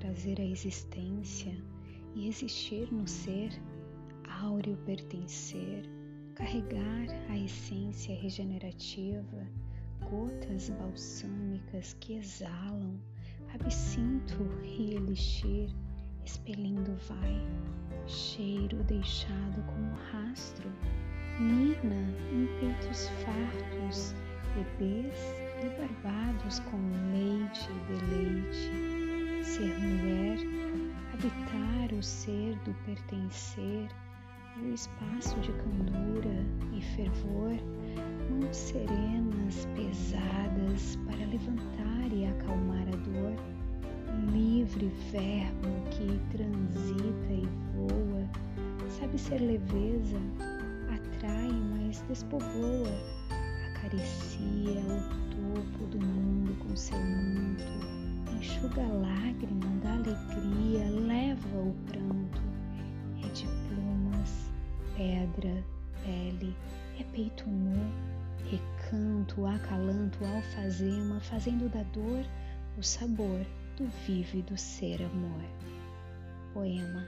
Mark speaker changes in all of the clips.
Speaker 1: trazer a existência e existir no ser, áureo pertencer, carregar a essência regenerativa, gotas balsâmicas que exalam, absinto e elixir, expelindo vai, cheiro deixado como rastro, nina em peitos fartos, bebês e barbados com leite ser mulher, habitar o ser do pertencer, o espaço de candura e fervor, mãos serenas, pesadas para levantar e acalmar a dor, livre verbo que transita e voa, sabe ser leveza, atrai, mas despovoa, acaricia o topo do mundo com seu manto, enxuga a lágrima da alegria, leva o pranto, é de plumas, pedra, pele, é peito nu, recanto, acalanto, alfazema, fazendo da dor o sabor do vívido ser amor. Poema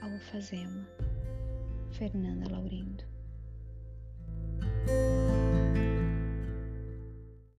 Speaker 1: Alfazema, Fernanda Laurindo.